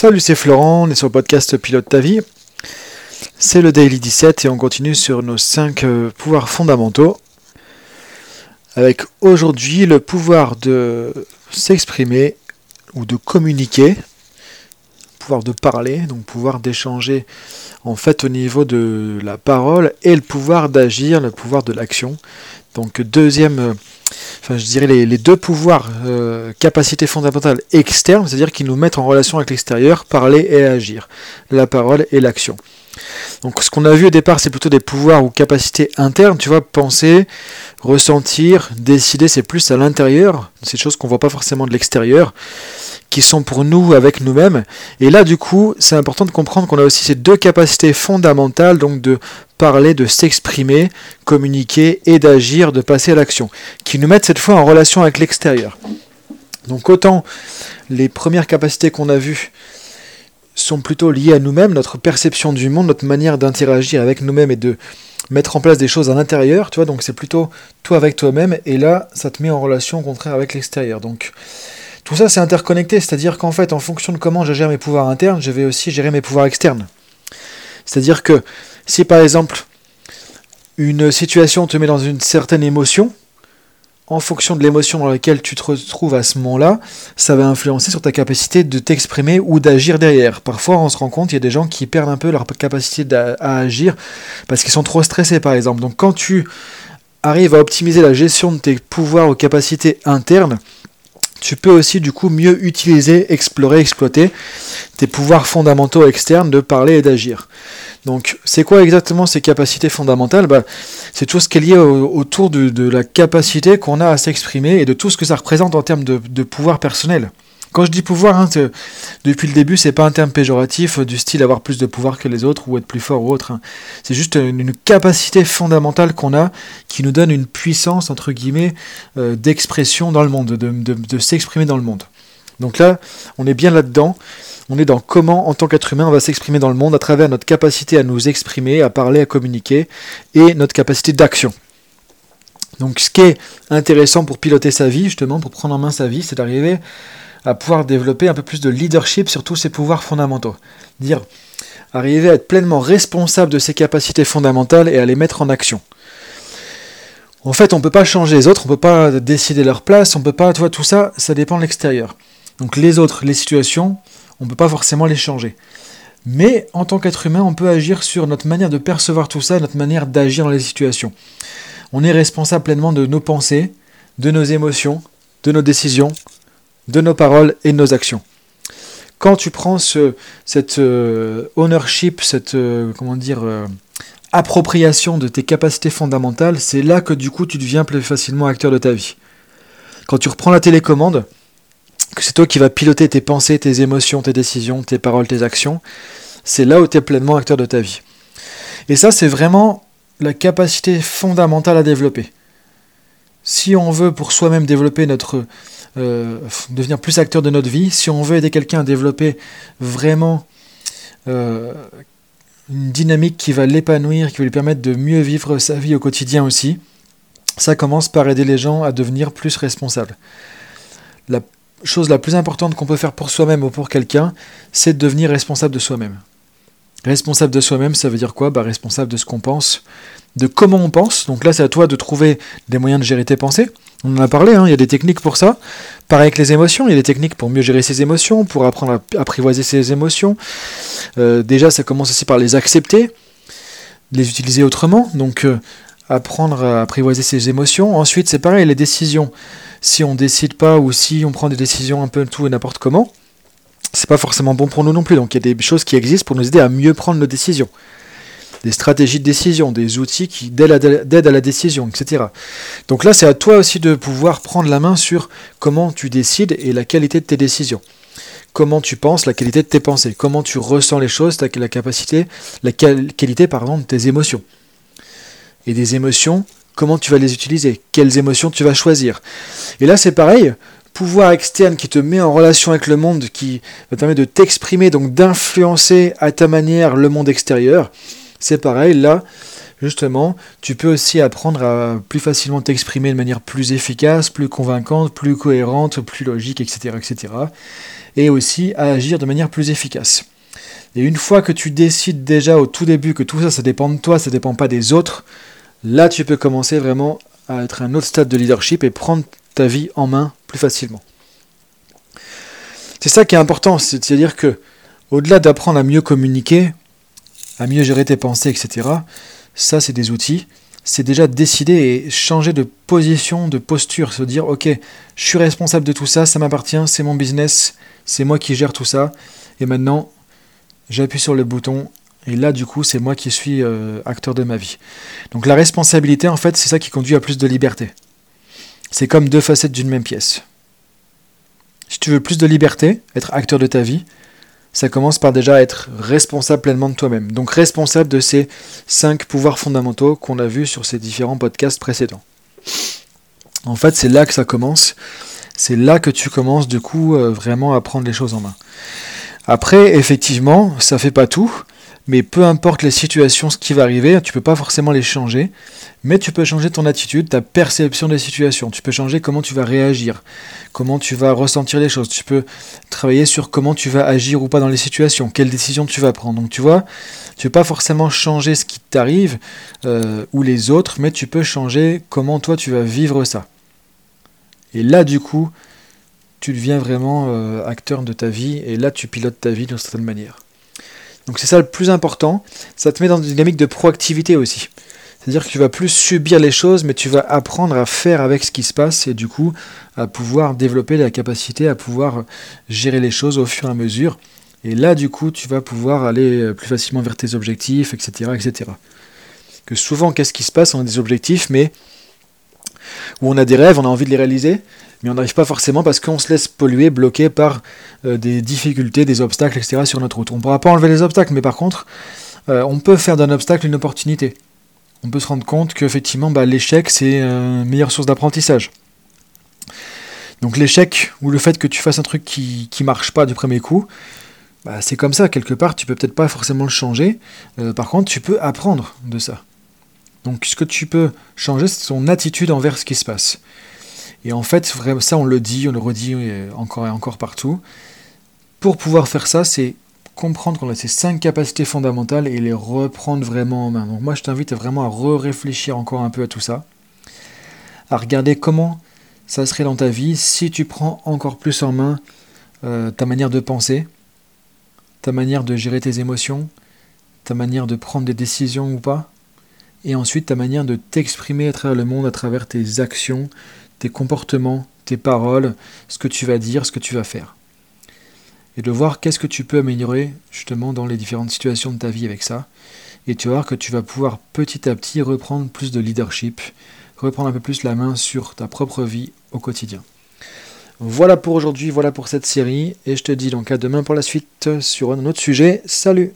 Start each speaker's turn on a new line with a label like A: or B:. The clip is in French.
A: Salut, c'est Florent, on est sur le podcast Pilote ta vie. C'est le Daily 17 et on continue sur nos 5 euh, pouvoirs fondamentaux. Avec aujourd'hui le pouvoir de s'exprimer ou de communiquer, pouvoir de parler, donc pouvoir d'échanger en fait au niveau de la parole et le pouvoir d'agir, le pouvoir de l'action. Donc deuxième euh, enfin je dirais les, deux pouvoirs, euh, capacités fondamentales externes, c'est-à-dire qui nous mettent en relation avec l'extérieur, parler et agir, la parole et l'action. Donc ce qu'on a vu au départ, c'est plutôt des pouvoirs ou capacités internes, tu vois, penser, ressentir, décider, c'est plus à l'intérieur, c'est des choses qu'on voit pas forcément de l'extérieur, qui sont pour nous avec nous-mêmes. Et là, du coup, c'est important de comprendre qu'on a aussi ces deux capacités fondamentales, donc de parler, de s'exprimer, communiquer et d'agir, de passer à l'action, qui nous mettent cette fois en relation avec l'extérieur. Donc autant les premières capacités qu'on a vues sont plutôt liées à nous-mêmes, notre perception du monde, notre manière d'interagir avec nous-mêmes et de mettre en place des choses à l'intérieur, tu vois, donc c'est plutôt toi avec toi-même, et là, ça te met en relation au contraire avec l'extérieur. Donc tout ça, c'est interconnecté, c'est-à-dire qu'en fait, en fonction de comment je gère mes pouvoirs internes, je vais aussi gérer mes pouvoirs externes. C'est-à-dire que si par exemple une situation te met dans une certaine émotion, en fonction de l'émotion dans laquelle tu te retrouves à ce moment-là, ça va influencer sur ta capacité de t'exprimer ou d'agir derrière. Parfois, on se rend compte, il y a des gens qui perdent un peu leur capacité à agir parce qu'ils sont trop stressés, par exemple. Donc, quand tu arrives à optimiser la gestion de tes pouvoirs ou capacités internes, tu peux aussi du coup mieux utiliser, explorer, exploiter tes pouvoirs fondamentaux externes de parler et d'agir. Donc c'est quoi exactement ces capacités fondamentales bah, C'est tout ce qui est lié autour de, la capacité qu'on a à s'exprimer et de tout ce que ça représente en termes de pouvoir personnel. Quand je dis pouvoir, hein, depuis le début, c'est pas un terme péjoratif du style avoir plus de pouvoir que les autres ou être plus fort ou autre. Hein. C'est juste une, capacité fondamentale qu'on a qui nous donne une puissance, entre guillemets, euh, d'expression dans le monde, de, s'exprimer dans le monde. Donc là, on est bien là-dedans. On est dans comment, en tant qu'être humain, on va s'exprimer dans le monde à travers notre capacité à nous exprimer, à parler, à communiquer et notre capacité d'action. Donc ce qui est intéressant pour piloter sa vie, justement, pour prendre en main sa vie, c'est d'arriver à pouvoir développer un peu plus de leadership sur tous ses pouvoirs fondamentaux. Dire, arriver à être pleinement responsable de ses capacités fondamentales et à les mettre en action. En fait, on ne peut pas changer les autres, on ne peut pas décider leur place, on ne peut pas, tu vois, tout ça, ça dépend de l'extérieur. Donc les autres, les situations, on ne peut pas forcément les changer. Mais en tant qu'être humain, on peut agir sur notre manière de percevoir tout ça, notre manière d'agir dans les situations. On est responsable pleinement de nos pensées, de nos émotions, de nos décisions, de nos paroles et de nos actions. Quand tu prends ce, cette euh, ownership, cette euh, comment dire, euh, appropriation de tes capacités fondamentales, c'est là que du coup tu deviens plus facilement acteur de ta vie. Quand tu reprends la télécommande, c'est toi qui vas piloter tes pensées, tes émotions, tes décisions, tes paroles, tes actions, c'est là où tu es pleinement acteur de ta vie. Et ça, c'est vraiment la capacité fondamentale à développer. Si on veut pour soi-même développer notre, euh, devenir plus acteur de notre vie, si on veut aider quelqu'un à développer vraiment euh, une dynamique qui va l'épanouir, qui va lui permettre de mieux vivre sa vie au quotidien aussi, ça commence par aider les gens à devenir plus responsables. Chose la plus importante qu'on peut faire pour soi-même ou pour quelqu'un, c'est de devenir responsable de soi-même. Responsable de soi-même, ça veut dire quoi? Bah, Responsable de ce qu'on pense, de comment on pense. Donc là, c'est à toi de trouver des moyens de gérer tes pensées. On en a parlé, hein, il y a des techniques pour ça. Pareil avec les émotions, il y a des techniques pour mieux gérer ses émotions, pour apprendre à apprivoiser ses émotions. Euh, déjà, ça commence aussi par les accepter, les utiliser autrement, donc euh, apprendre à apprivoiser ses émotions. Ensuite, c'est pareil, les décisions. Si on décide pas ou si on prend des décisions un peu tout et n'importe comment, c'est pas forcément bon pour nous non plus. Donc il y a des choses qui existent pour nous aider à mieux prendre nos décisions des stratégies de décision, des outils qui d'aide à la décision, etc. Donc là, c'est à toi aussi de pouvoir prendre la main sur comment tu décides et la qualité de tes décisions. Comment tu penses, la qualité de tes pensées, comment tu ressens les choses, la capacité, la qualité pardon, de tes émotions. Et des émotions, comment tu vas les utiliser, quelles émotions tu vas choisir. Et là, c'est pareil, pouvoir externe qui te met en relation avec le monde, qui te permettre de t'exprimer, donc d'influencer à ta manière le monde extérieur. C'est pareil, là, justement, tu peux aussi apprendre à plus facilement t'exprimer de manière plus efficace, plus convaincante, plus cohérente, plus logique, etc. etc. et aussi à agir de manière plus efficace. Et une fois que tu décides déjà au tout début que tout ça, ça dépend de toi, ça dépend pas des autres, là tu peux commencer vraiment à être à un autre stade de leadership et prendre ta vie en main plus facilement. C'est ça qui est important, c'est-à-dire que au-delà d'apprendre à mieux communiquer, à mieux gérer tes pensées, etc., ça c'est des outils, c'est déjà décider et changer de position, de posture, se dire ok, je suis responsable de tout ça, ça m'appartient, c'est mon business, c'est moi qui gère tout ça, et maintenant j'appuie sur le bouton, et là du coup c'est moi qui suis euh, acteur de ma vie. Donc la responsabilité en fait c'est ça qui conduit à plus de liberté. C'est comme deux facettes d'une même pièce. Si tu veux plus de liberté, être acteur de ta vie, ça commence par déjà être responsable pleinement de toi-même. Donc responsable de ces cinq pouvoirs fondamentaux qu'on a vus sur ces différents podcasts précédents. En fait, c'est là que ça commence. C'est là que tu commences du coup euh, vraiment à prendre les choses en main. Après, effectivement, ça fait pas tout, mais peu importe les situations, ce qui va arriver, tu peux pas forcément les changer, mais tu peux changer ton attitude, ta perception des situations, tu peux changer comment tu vas réagir, comment tu vas ressentir les choses, tu peux travailler sur comment tu vas agir ou pas dans les situations, quelles décisions tu vas prendre. Donc tu vois, tu peux pas forcément changer ce qui t'arrive euh, ou les autres, mais tu peux changer comment toi tu vas vivre ça. Et là du coup, tu deviens vraiment euh, acteur de ta vie et là tu pilotes ta vie d'une certaine manière. Donc c'est ça le plus important, ça te met dans une dynamique de proactivité aussi. C'est-à-dire que tu vas plus subir les choses, mais tu vas apprendre à faire avec ce qui se passe et du coup à pouvoir développer la capacité à pouvoir gérer les choses au fur et à mesure. Et là, du coup, tu vas pouvoir aller euh, plus facilement vers tes objectifs, etc. etc. Que souvent, qu'est-ce qui se passe? On a des objectifs, mais où on a des rêves, on a envie de les réaliser, mais on n'arrive pas forcément parce qu'on se laisse polluer, bloqué par euh, des difficultés, des obstacles, etc. sur notre route. On ne pourra pas enlever les obstacles, mais par contre, euh, on peut faire d'un obstacle une opportunité on peut se rendre compte qu'effectivement, bah, l'échec, c'est une meilleure source d'apprentissage. Donc l'échec, ou le fait que tu fasses un truc qui ne marche pas du premier coup, bah, c'est comme ça, quelque part, tu peux peut-être pas forcément le changer. Euh, par contre, tu peux apprendre de ça. Donc ce que tu peux changer, c'est ton attitude envers ce qui se passe. Et en fait, ça on le dit, on le redit encore et encore partout. Pour pouvoir faire ça, c'est comprendre qu'on a ces cinq capacités fondamentales et les reprendre vraiment en main. Donc moi je t'invite vraiment à re-réfléchir encore un peu à tout ça, à regarder comment ça serait dans ta vie si tu prends encore plus en main euh, ta manière de penser, ta manière de gérer tes émotions, ta manière de prendre des décisions ou pas, et ensuite ta manière de t'exprimer à travers le monde, à travers tes actions, tes comportements, tes paroles, ce que tu vas dire, ce que tu vas faire et de voir qu'est-ce que tu peux améliorer justement dans les différentes situations de ta vie avec ça. Et tu vas voir que tu vas pouvoir petit à petit reprendre plus de leadership, reprendre un peu plus la main sur ta propre vie au quotidien. Voilà pour aujourd'hui, voilà pour cette série, et je te dis donc à demain pour la suite sur un autre sujet. Salut